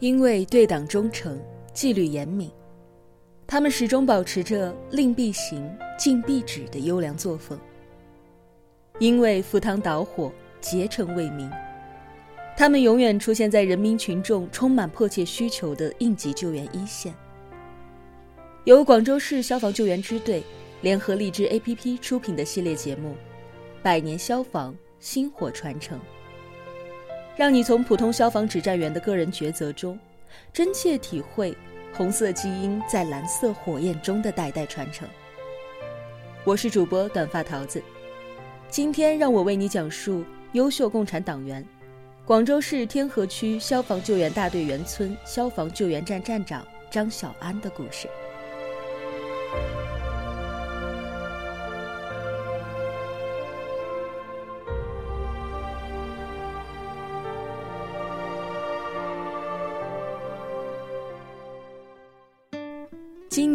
因为对党忠诚、纪律严明，他们始终保持着令必行、禁必止的优良作风。因为赴汤蹈火、竭诚为民，他们永远出现在人民群众充满迫切需求的应急救援一线。由广州市消防救援支队联合荔枝 APP 出品的系列节目《百年消防薪火传承》。让你从普通消防指战员的个人抉择中，真切体会红色基因在蓝色火焰中的代代传承。我是主播短发桃子，今天让我为你讲述优秀共产党员、广州市天河区消防救援大队员村消防救援站站长张小安的故事。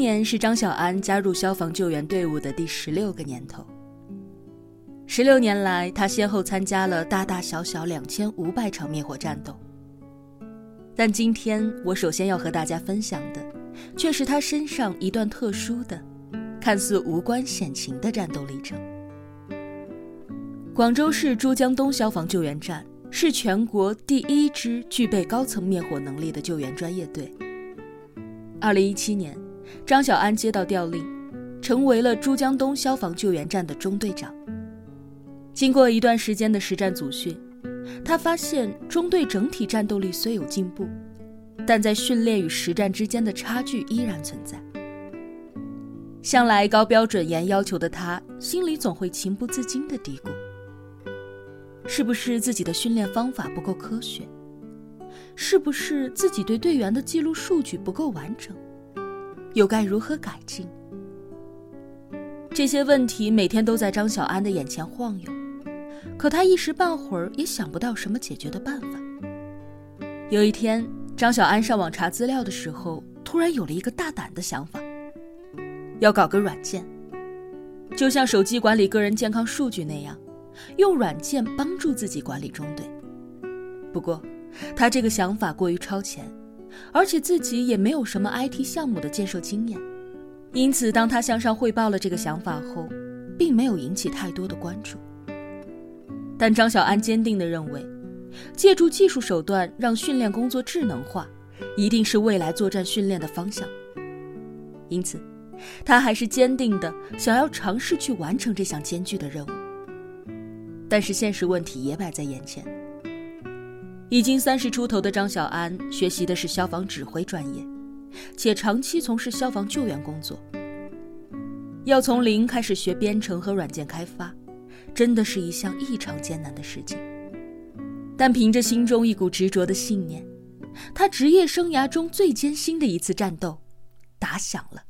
年是张小安加入消防救援队伍的第十六个年头。十六年来，他先后参加了大大小小两千五百场灭火战斗。但今天我首先要和大家分享的，却是他身上一段特殊的、看似无关险情的战斗历程。广州市珠江东消防救援站是全国第一支具备高层灭火能力的救援专业队。二零一七年。张小安接到调令，成为了珠江东消防救援站的中队长。经过一段时间的实战组训，他发现中队整体战斗力虽有进步，但在训练与实战之间的差距依然存在。向来高标准严要求的他，心里总会情不自禁地嘀咕：是不是自己的训练方法不够科学？是不是自己对队员的记录数据不够完整？又该如何改进？这些问题每天都在张小安的眼前晃悠，可他一时半会儿也想不到什么解决的办法。有一天，张小安上网查资料的时候，突然有了一个大胆的想法：要搞个软件，就像手机管理个人健康数据那样，用软件帮助自己管理中队。不过，他这个想法过于超前。而且自己也没有什么 IT 项目的建设经验，因此当他向上汇报了这个想法后，并没有引起太多的关注。但张小安坚定地认为，借助技术手段让训练工作智能化，一定是未来作战训练的方向。因此，他还是坚定地想要尝试去完成这项艰巨的任务。但是现实问题也摆在眼前。已经三十出头的张小安学习的是消防指挥专业，且长期从事消防救援工作。要从零开始学编程和软件开发，真的是一项异常艰难的事情。但凭着心中一股执着的信念，他职业生涯中最艰辛的一次战斗打响了。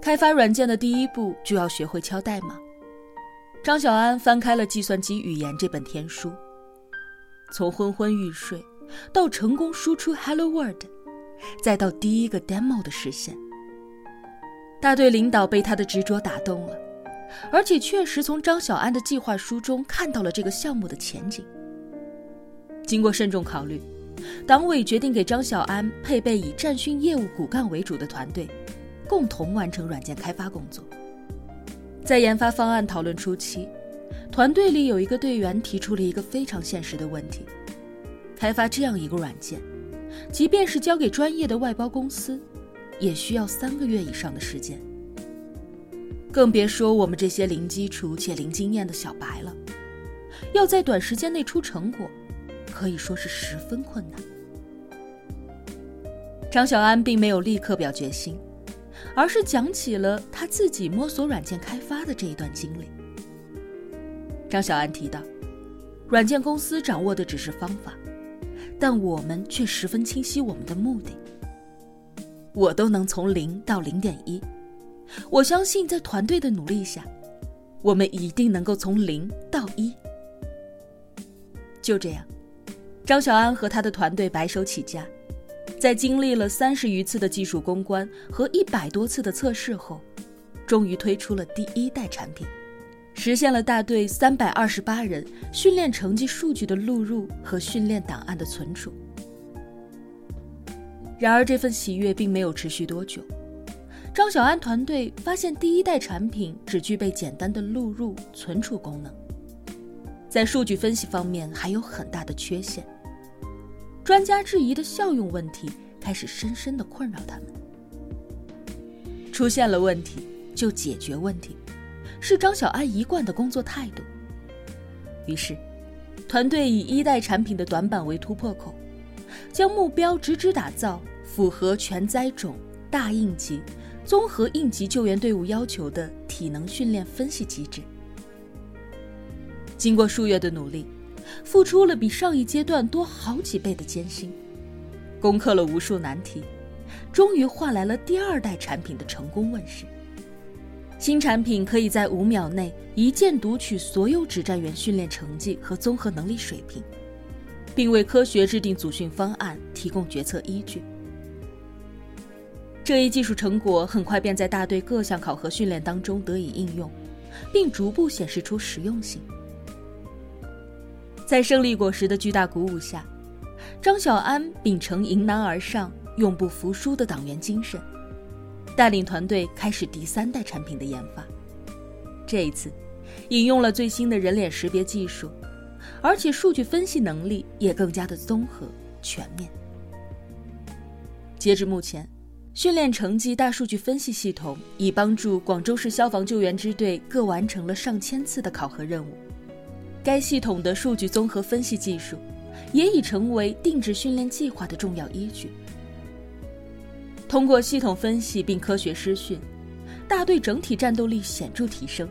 开发软件的第一步就要学会敲代码。张小安翻开了《计算机语言》这本天书。从昏昏欲睡，到成功输出 “Hello World”，再到第一个 demo 的实现，大队领导被他的执着打动了，而且确实从张小安的计划书中看到了这个项目的前景。经过慎重考虑，党委决定给张小安配备以战训业务骨干为主的团队，共同完成软件开发工作。在研发方案讨论初期。团队里有一个队员提出了一个非常现实的问题：开发这样一个软件，即便是交给专业的外包公司，也需要三个月以上的时间。更别说我们这些零基础且零经验的小白了，要在短时间内出成果，可以说是十分困难。张小安并没有立刻表决心，而是讲起了他自己摸索软件开发的这一段经历。张小安提到，软件公司掌握的只是方法，但我们却十分清晰我们的目的。我都能从零到零点一，我相信在团队的努力下，我们一定能够从零到一。就这样，张小安和他的团队白手起家，在经历了三十余次的技术攻关和一百多次的测试后，终于推出了第一代产品。实现了大队三百二十八人训练成绩数据的录入和训练档案的存储，然而，这份喜悦并没有持续多久。张小安团队发现，第一代产品只具备简单的录入、存储功能，在数据分析方面还有很大的缺陷。专家质疑的效用问题开始深深的困扰他们。出现了问题就解决问题，是张小安一贯的工作态度。于是，团队以一代产品的短板为突破口。将目标直指打造符合全灾种、大应急、综合应急救援队伍要求的体能训练分析机制。经过数月的努力，付出了比上一阶段多好几倍的艰辛，攻克了无数难题，终于换来了第二代产品的成功问世。新产品可以在五秒内一键读取所有指战员训练成绩和综合能力水平。并为科学制定组训方案提供决策依据。这一技术成果很快便在大队各项考核训练当中得以应用，并逐步显示出实用性。在胜利果实的巨大鼓舞下，张小安秉承迎难而上、永不服输的党员精神，带领团队开始第三代产品的研发。这一次，引用了最新的人脸识别技术。而且数据分析能力也更加的综合全面。截至目前，训练成绩大数据分析系统已帮助广州市消防救援支队各完成了上千次的考核任务。该系统的数据综合分析技术，也已成为定制训练计划的重要依据。通过系统分析并科学施训，大队整体战斗力显著提升，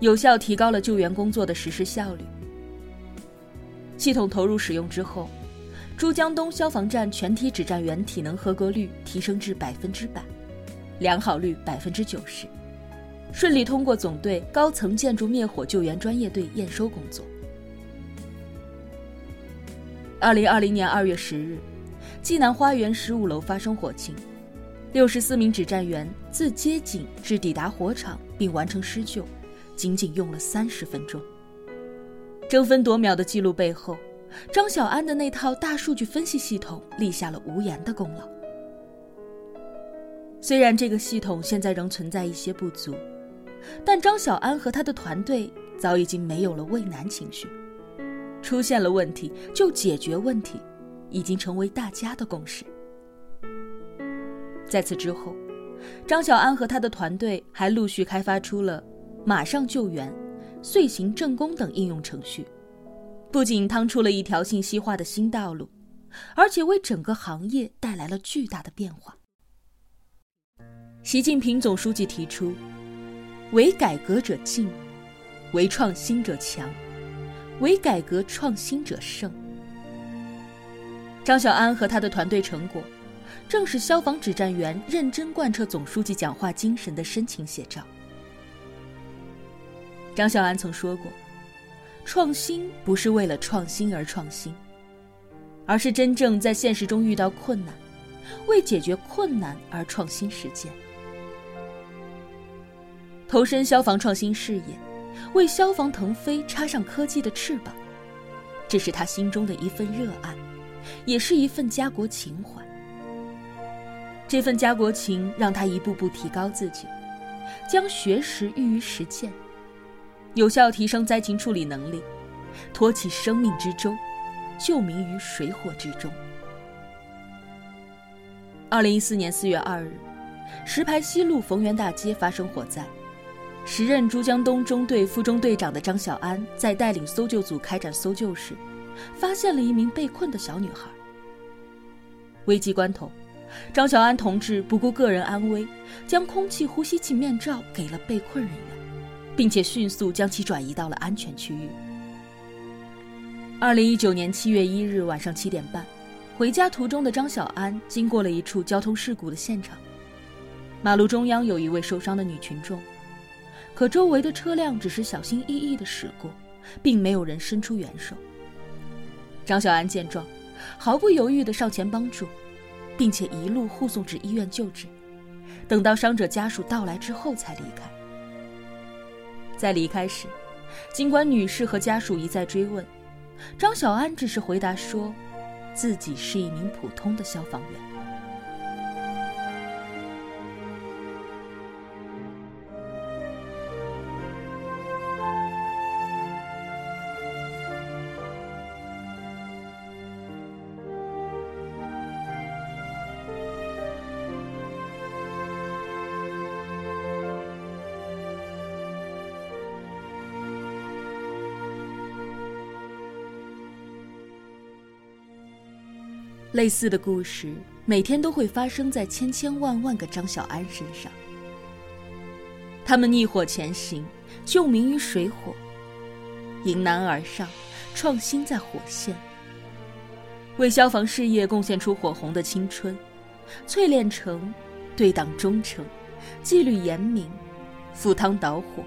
有效提高了救援工作的实施效率。系统投入使用之后，珠江东消防站全体指战员体能合格率提升至百分之百，良好率百分之九十，顺利通过总队高层建筑灭火救援专业队验收工作。二零二零年二月十日，济南花园十五楼发生火情，六十四名指战员自接警至抵达火场并完成施救，仅仅用了三十分钟。争分夺秒的记录背后，张小安的那套大数据分析系统立下了无言的功劳。虽然这个系统现在仍存在一些不足，但张小安和他的团队早已经没有了畏难情绪。出现了问题就解决问题，已经成为大家的共识。在此之后，张小安和他的团队还陆续开发出了“马上救援”。遂行正工等应用程序，不仅趟出了一条信息化的新道路，而且为整个行业带来了巨大的变化。习近平总书记提出：“为改革者进，为创新者强，为改革创新者胜。”张小安和他的团队成果，正是消防指战员认真贯彻总书记讲话精神的深情写照。张小安曾说过：“创新不是为了创新而创新，而是真正在现实中遇到困难，为解决困难而创新实践。投身消防创新事业，为消防腾飞插上科技的翅膀，这是他心中的一份热爱，也是一份家国情怀。这份家国情让他一步步提高自己，将学识寓于实践。”有效提升灾情处理能力，托起生命之舟，救民于水火之中。二零一四年四月二日，石牌西路逢源大街发生火灾，时任珠江东中队副中队长的张小安在带领搜救组开展搜救时，发现了一名被困的小女孩。危急关头，张小安同志不顾个人安危，将空气呼吸器面罩给了被困人员。并且迅速将其转移到了安全区域。二零一九年七月一日晚上七点半，回家途中的张小安经过了一处交通事故的现场，马路中央有一位受伤的女群众，可周围的车辆只是小心翼翼地驶过，并没有人伸出援手。张小安见状，毫不犹豫地上前帮助，并且一路护送至医院救治，等到伤者家属到来之后才离开。在离开时，尽管女士和家属一再追问，张小安只是回答说：“自己是一名普通的消防员。类似的故事每天都会发生在千千万万个张小安身上。他们逆火前行，救民于水火，迎难而上，创新在火线，为消防事业贡献出火红的青春，淬炼成对党忠诚、纪律严明、赴汤蹈火、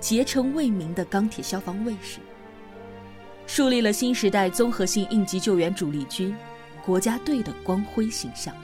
竭诚为民的钢铁消防卫士，树立了新时代综合性应急救援主力军。国家队的光辉形象。